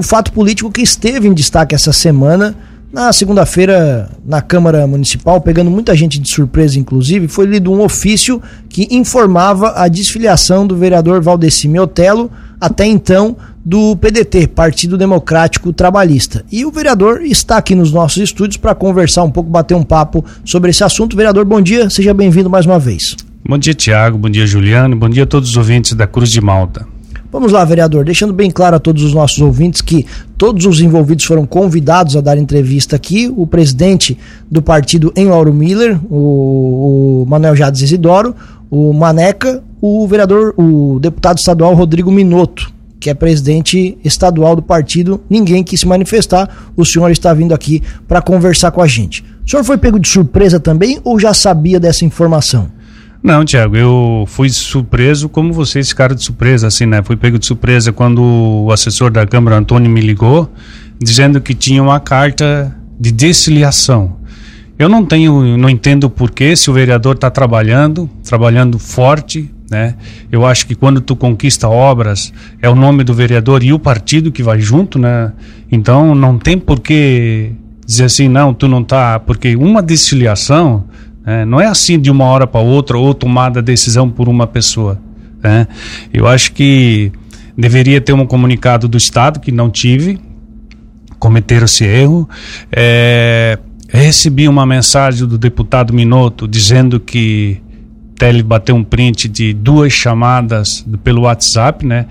o fato político que esteve em destaque essa semana. Na segunda-feira, na Câmara Municipal, pegando muita gente de surpresa, inclusive, foi lido um ofício que informava a desfiliação do vereador Valdeci Miotelo, até então do PDT, Partido Democrático Trabalhista. E o vereador está aqui nos nossos estúdios para conversar um pouco, bater um papo sobre esse assunto. Vereador, bom dia, seja bem-vindo mais uma vez. Bom dia, Tiago, bom dia, Juliano, bom dia a todos os ouvintes da Cruz de Malta. Vamos lá, vereador, deixando bem claro a todos os nossos ouvintes que todos os envolvidos foram convidados a dar entrevista aqui. O presidente do partido em Miller, o, o Manuel Jades Isidoro, o Maneca, o vereador, o deputado estadual Rodrigo Minotto, que é presidente estadual do partido. Ninguém quis se manifestar. O senhor está vindo aqui para conversar com a gente. O senhor foi pego de surpresa também ou já sabia dessa informação? Não, Tiago, eu fui surpreso como vocês ficaram de surpresa, assim, né? Fui pego de surpresa quando o assessor da Câmara, Antônio, me ligou, dizendo que tinha uma carta de desfiliação. Eu não tenho, não entendo por que se o vereador está trabalhando, trabalhando forte, né? Eu acho que quando tu conquista obras, é o nome do vereador e o partido que vai junto, né? Então não tem por que dizer assim, não, tu não tá, porque uma desfiliação é, não é assim de uma hora para outra ou tomada decisão por uma pessoa. Né? Eu acho que deveria ter um comunicado do Estado, que não tive, cometeram esse erro. É, recebi uma mensagem do deputado Minotto dizendo que ele bateu um print de duas chamadas pelo WhatsApp, né?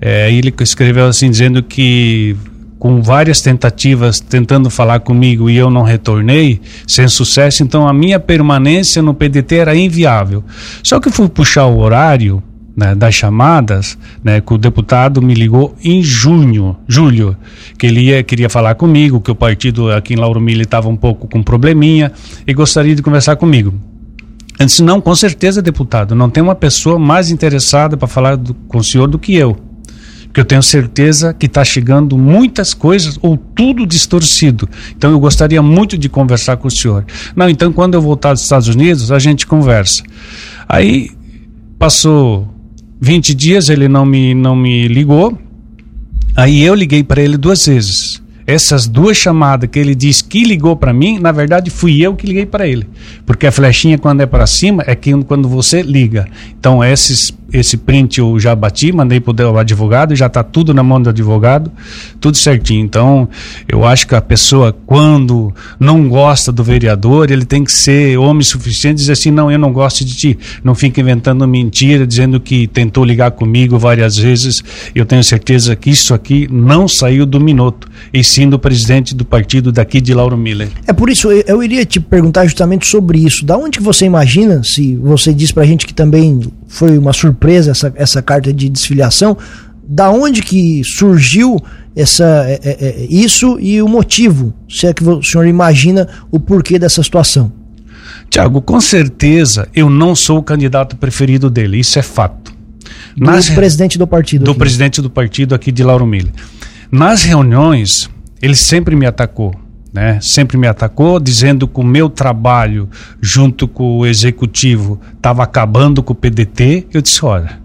É, ele escreveu assim dizendo que com várias tentativas tentando falar comigo e eu não retornei, sem sucesso, então a minha permanência no PDT era inviável. Só que fui puxar o horário né, das chamadas, né, que o deputado me ligou em junho, julho, que ele ia, queria falar comigo, que o partido aqui em Lauro Mille estava um pouco com probleminha e gostaria de conversar comigo. Disse, não, com certeza, deputado, não tem uma pessoa mais interessada para falar do, com o senhor do que eu eu tenho certeza que está chegando muitas coisas ou tudo distorcido. Então eu gostaria muito de conversar com o senhor. Não, então quando eu voltar dos Estados Unidos, a gente conversa. Aí passou 20 dias, ele não me, não me ligou. Aí eu liguei para ele duas vezes essas duas chamadas que ele diz que ligou para mim, na verdade fui eu que liguei para ele. Porque a flechinha quando é para cima é que quando você liga. Então esses esse print eu já bati, mandei para o advogado, já está tudo na mão do advogado, tudo certinho. Então, eu acho que a pessoa, quando não gosta do vereador, ele tem que ser homem suficiente e dizer assim: não, eu não gosto de ti. Não fica inventando mentira, dizendo que tentou ligar comigo várias vezes. Eu tenho certeza que isso aqui não saiu do Minuto, e sim do presidente do partido daqui de Lauro Miller. É por isso, eu, eu iria te perguntar justamente sobre isso. Da onde que você imagina, se você diz pra gente que também foi uma surpresa essa, essa carta de desfiliação. Da onde que surgiu essa, é, é, é, isso e o motivo? Se é que o senhor imagina o porquê dessa situação. Tiago, com certeza eu não sou o candidato preferido dele, isso é fato. Do Nas, presidente do partido. Do aqui. presidente do partido aqui de Lauro Mille. Nas reuniões, ele sempre me atacou né? Sempre me atacou, dizendo que o meu trabalho junto com o executivo estava acabando com o PDT. Eu disse: olha,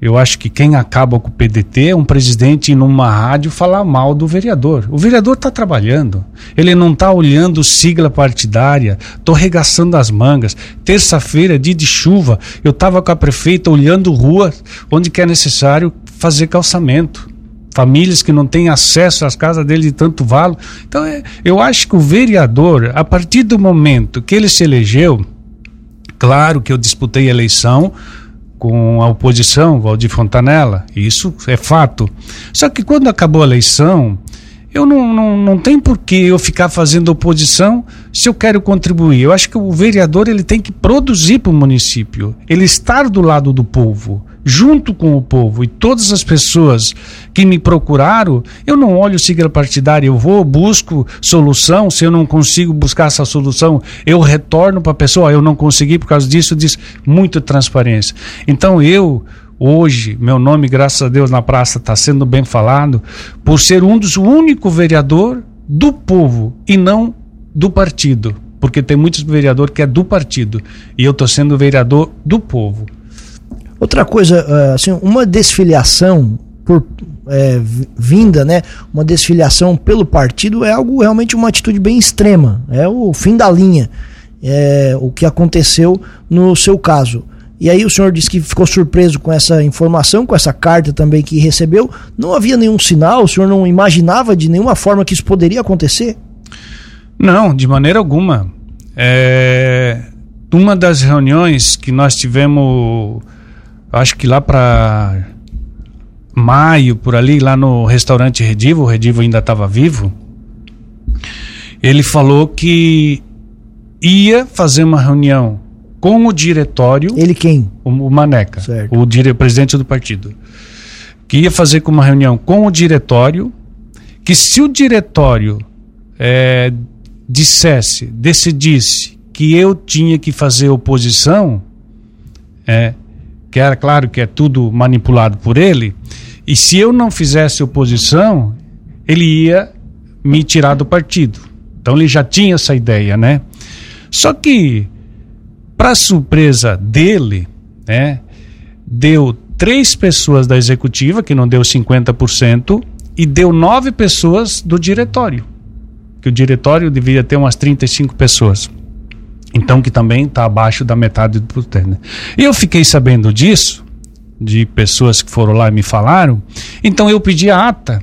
eu acho que quem acaba com o PDT é um presidente numa rádio falar mal do vereador. O vereador está trabalhando, ele não está olhando sigla partidária, estou regaçando as mangas. Terça-feira, dia de chuva, eu estava com a prefeita olhando rua onde que é necessário fazer calçamento famílias que não têm acesso às casas dele de tanto valo. Então, é, eu acho que o vereador, a partir do momento que ele se elegeu, claro que eu disputei a eleição com a oposição, Valdir Fontanella, isso é fato. Só que quando acabou a eleição, eu não, não, não tem por que eu ficar fazendo oposição se eu quero contribuir. Eu acho que o vereador ele tem que produzir para o município, ele estar do lado do povo, junto com o povo. E todas as pessoas que me procuraram, eu não olho sigla partidária, eu vou, busco solução. Se eu não consigo buscar essa solução, eu retorno para a pessoa. Eu não consegui por causa disso, diz muita transparência. Então eu Hoje, meu nome, graças a Deus, na praça está sendo bem falado, por ser um dos únicos vereador do povo e não do partido. Porque tem muitos vereadores que é do partido. E eu estou sendo vereador do povo. Outra coisa, eh, assim, uma desfiliação por é, vinda, né, uma desfiliação pelo partido é algo realmente uma atitude bem extrema, é o fim da linha, é o que aconteceu no seu caso. E aí o senhor disse que ficou surpreso com essa informação, com essa carta também que recebeu. Não havia nenhum sinal, o senhor não imaginava de nenhuma forma que isso poderia acontecer? Não, de maneira alguma. É, uma das reuniões que nós tivemos, acho que lá para maio, por ali, lá no restaurante Redivo, o Redivo ainda estava vivo, ele falou que ia fazer uma reunião com o diretório. Ele quem? O, o Maneca, certo. o dire, presidente do partido. Que ia fazer uma reunião com o diretório, que se o diretório é, dissesse, decidisse que eu tinha que fazer oposição, é, que era claro que é tudo manipulado por ele, e se eu não fizesse oposição, ele ia me tirar do partido. Então ele já tinha essa ideia, né? Só que para surpresa dele, né, deu três pessoas da executiva, que não deu 50%, e deu nove pessoas do diretório. Que o diretório deveria ter umas 35 pessoas. Então, que também está abaixo da metade do poder. Né? Eu fiquei sabendo disso, de pessoas que foram lá e me falaram. Então, eu pedi a ata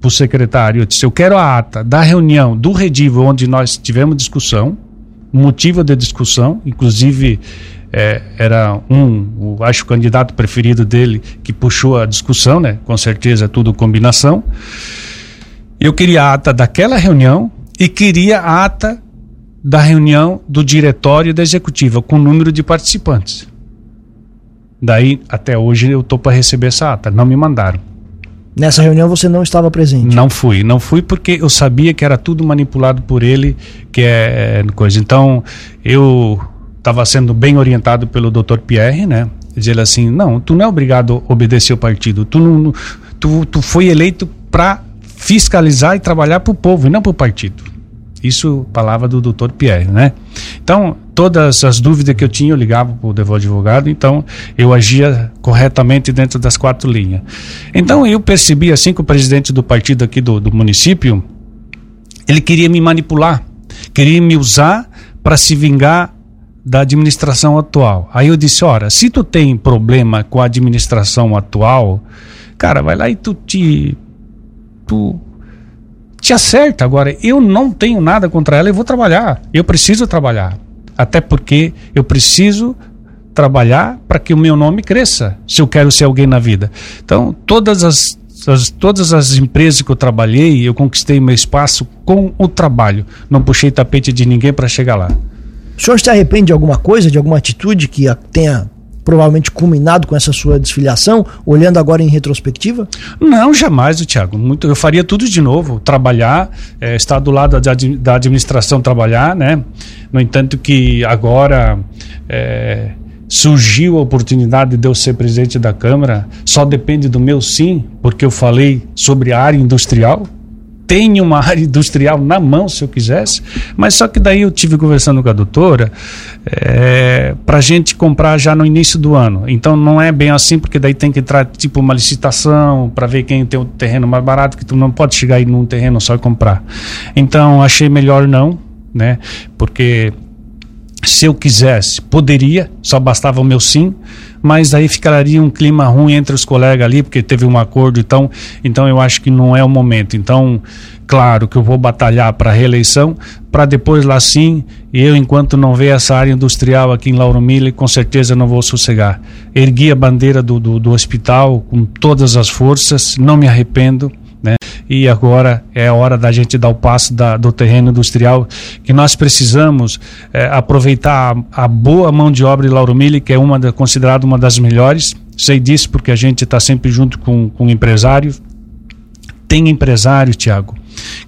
para o secretário. Eu disse: Eu quero a ata da reunião do Redivo, onde nós tivemos discussão motivo de discussão, inclusive é, era um, acho o candidato preferido dele que puxou a discussão, né? Com certeza é tudo combinação. Eu queria a ata daquela reunião e queria a ata da reunião do diretório da executiva com o número de participantes. Daí até hoje eu tô para receber essa ata, não me mandaram. Nessa reunião você não estava presente? Não fui, não fui porque eu sabia que era tudo manipulado por ele, que é, é coisa. Então, eu estava sendo bem orientado pelo Dr. Pierre, né? Dizer assim, não, tu não é obrigado a obedecer o partido, tu não, tu, tu foi eleito para fiscalizar e trabalhar para o povo e não para o partido. Isso, palavra do doutor Pierre, né? Então, todas as dúvidas que eu tinha, eu ligava para o devo advogado, então eu agia corretamente dentro das quatro linhas. Então, eu percebi assim que o presidente do partido aqui do, do município, ele queria me manipular, queria me usar para se vingar da administração atual. Aí eu disse, ora, se tu tem problema com a administração atual, cara, vai lá e tu te... Tu te acerta. Agora, eu não tenho nada contra ela e vou trabalhar. Eu preciso trabalhar. Até porque eu preciso trabalhar para que o meu nome cresça, se eu quero ser alguém na vida. Então, todas as, as, todas as empresas que eu trabalhei, eu conquistei meu espaço com o trabalho. Não puxei tapete de ninguém para chegar lá. O senhor se arrepende de alguma coisa, de alguma atitude que tenha provavelmente culminado com essa sua desfiliação, olhando agora em retrospectiva? Não, jamais, Tiago. Muito, eu faria tudo de novo, trabalhar, é, estar do lado da, da, administração, trabalhar, né? No entanto que agora é, surgiu a oportunidade de eu ser presidente da Câmara, só depende do meu sim, porque eu falei sobre a área industrial, tenho uma área industrial na mão se eu quisesse, mas só que daí eu tive conversando com a doutora é, para a gente comprar já no início do ano. Então não é bem assim, porque daí tem que entrar tipo uma licitação para ver quem tem o terreno mais barato, que tu não pode chegar aí num terreno só e comprar. Então achei melhor não, né? Porque se eu quisesse, poderia, só bastava o meu sim, mas aí ficaria um clima ruim entre os colegas ali, porque teve um acordo, então, então eu acho que não é o momento. Então, claro que eu vou batalhar para a reeleição, para depois lá sim, e eu enquanto não ver essa área industrial aqui em Lauro Miller, com certeza não vou sossegar. Ergui a bandeira do, do, do hospital com todas as forças, não me arrependo? E agora é hora da gente dar o passo da, do terreno industrial, que nós precisamos é, aproveitar a, a, boa mão de obra de Lauro Mille, que é uma considerada uma das melhores. Sei disso porque a gente está sempre junto com, com empresário. Tem empresário, Tiago,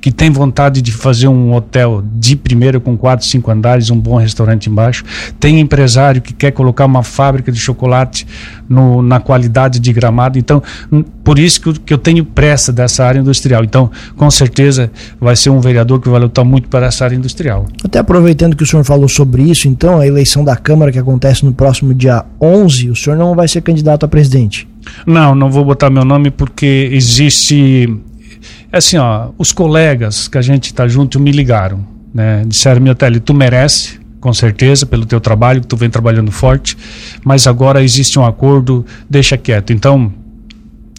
que tem vontade de fazer um hotel de primeiro com quatro, cinco andares, um bom restaurante embaixo. Tem empresário que quer colocar uma fábrica de chocolate no, na qualidade de gramado. Então, hum, por isso que eu, que eu tenho pressa dessa área industrial. Então, com certeza, vai ser um vereador que vai lutar muito para essa área industrial. Até aproveitando que o senhor falou sobre isso, então, a eleição da Câmara que acontece no próximo dia 11, o senhor não vai ser candidato a presidente? Não, não vou botar meu nome porque existe. Assim, ó, os colegas que a gente tá junto me ligaram, né? Disseram, meu Tele, tu merece, com certeza, pelo teu trabalho, que tu vem trabalhando forte, mas agora existe um acordo, deixa quieto. Então,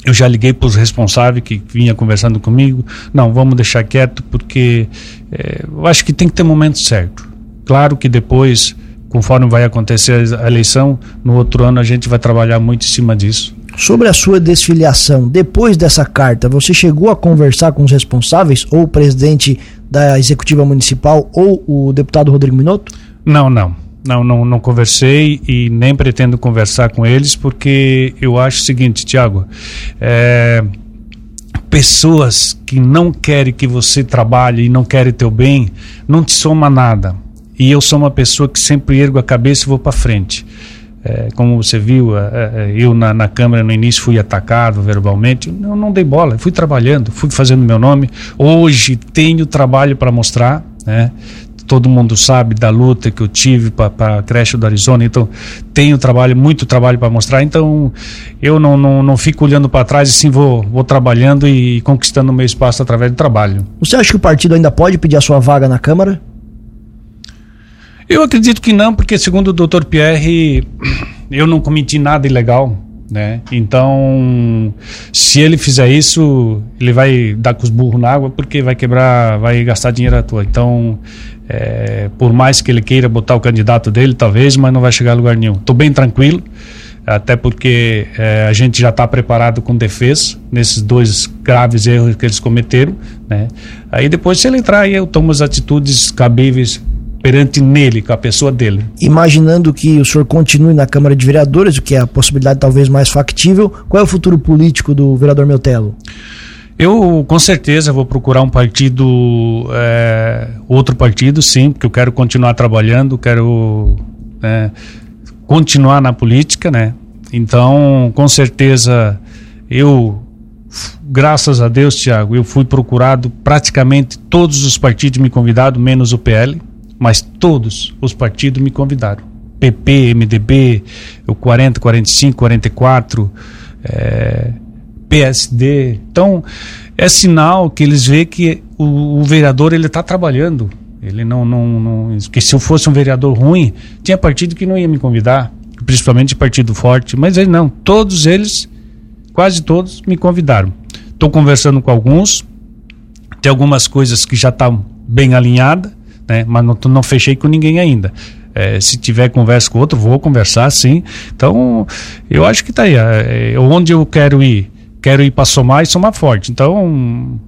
eu já liguei para os responsáveis que vinha conversando comigo. Não, vamos deixar quieto, porque é, eu acho que tem que ter momento certo. Claro que depois, conforme vai acontecer a eleição, no outro ano a gente vai trabalhar muito em cima disso. Sobre a sua desfiliação, depois dessa carta, você chegou a conversar com os responsáveis, ou o presidente da executiva municipal, ou o deputado Rodrigo Minotto? Não, não. Não, não, não conversei e nem pretendo conversar com eles, porque eu acho o seguinte, Tiago, é, pessoas que não querem que você trabalhe e não querem teu bem, não te soma nada. E eu sou uma pessoa que sempre ergo a cabeça e vou para frente. É, como você viu, é, é, eu na, na, Câmara no início fui atacado verbalmente, eu não dei bola, fui trabalhando, fui fazendo meu nome. Hoje tenho trabalho para mostrar, né? todo mundo sabe da luta que eu tive para a creche do Arizona, então tenho trabalho, muito trabalho para mostrar, então eu não, não, não fico olhando para trás e sim vou, vou trabalhando e conquistando o meu espaço através do trabalho. Você acha que o partido ainda pode pedir a sua vaga na Câmara? Eu acredito que não, porque segundo o Dr. Pierre, eu não cometi nada ilegal, né? Então, se ele fizer isso, ele vai dar com os burros na água porque vai quebrar, vai gastar dinheiro à toa. Então, é, por mais que ele queira botar o candidato dele, talvez, mas não vai chegar a lugar nenhum. Estou bem tranquilo, até porque é, a gente já está preparado com defesa nesses dois graves erros que eles cometeram. Né? Aí depois, se ele entrar, eu tomo as atitudes cabíveis perante nele, com a pessoa dele. Imaginando que o senhor continue na Câmara de Vereadores, o que é a possibilidade talvez mais factível, qual é o futuro político do vereador Meltelo? Eu com certeza vou procurar um partido, é, outro partido, sim, porque eu quero continuar trabalhando, quero é, continuar na política, né? Então, com certeza, eu, graças a Deus, Tiago, eu fui procurado praticamente todos os partidos me convidaram, menos o PL, mas todos os partidos me convidaram. PP, MDB, o 40, 45, 44, é, PSD. Então, é sinal que eles veem que o, o vereador ele está trabalhando. Ele não, não, não. Que se eu fosse um vereador ruim, tinha partido que não ia me convidar, principalmente partido forte. Mas ele não. Todos eles, quase todos, me convidaram. Estou conversando com alguns. Tem algumas coisas que já estão tá bem alinhadas, né? Mas não, não fechei com ninguém ainda. É, se tiver conversa com outro, vou conversar, sim. Então, eu acho que está aí. É, é, onde eu quero ir quero ir para somar e somar forte. Então,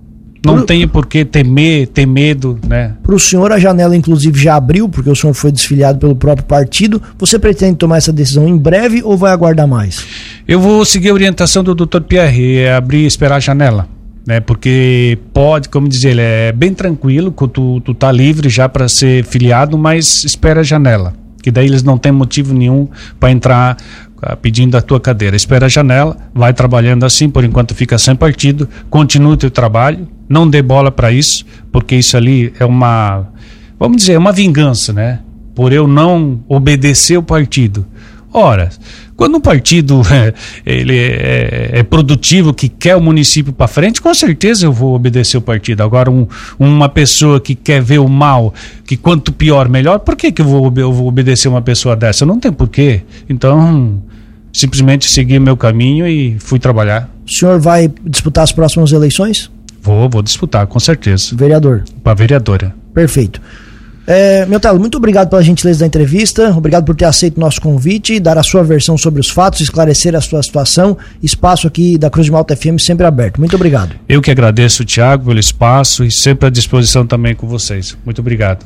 não Pro... tem por que temer, ter medo, né? Para o senhor, a janela, inclusive, já abriu, porque o senhor foi desfiliado pelo próprio partido. Você pretende tomar essa decisão em breve ou vai aguardar mais? Eu vou seguir a orientação do Dr. Pierre, é abrir e esperar a janela. Né, porque pode, como dizer, ele é bem tranquilo, tu, tu tá livre já para ser filiado, mas espera a janela que daí eles não têm motivo nenhum para entrar uh, pedindo a tua cadeira. Espera a janela, vai trabalhando assim, por enquanto fica sem partido, continua o teu trabalho, não dê bola para isso, porque isso ali é uma, vamos dizer, é uma vingança, né? Por eu não obedecer o partido. Ora, quando um partido é, ele é, é, produtivo, que quer o município para frente, com certeza eu vou obedecer o partido. Agora, um, uma pessoa que quer ver o mal, que quanto pior, melhor, por que, que eu, vou, eu vou obedecer uma pessoa dessa? Não tem porquê. Então, simplesmente segui meu caminho e fui trabalhar. O senhor vai disputar as próximas eleições? Vou, vou disputar, com certeza. Vereador? Para vereadora. Perfeito. É, Telo, muito obrigado pela gentileza da entrevista, obrigado por ter aceito o nosso convite, dar a sua versão sobre os fatos, esclarecer a sua situação. Espaço aqui da Cruz de Malta FM sempre aberto. Muito obrigado. Eu que agradeço, Tiago, pelo espaço e sempre à disposição também com vocês. Muito obrigado.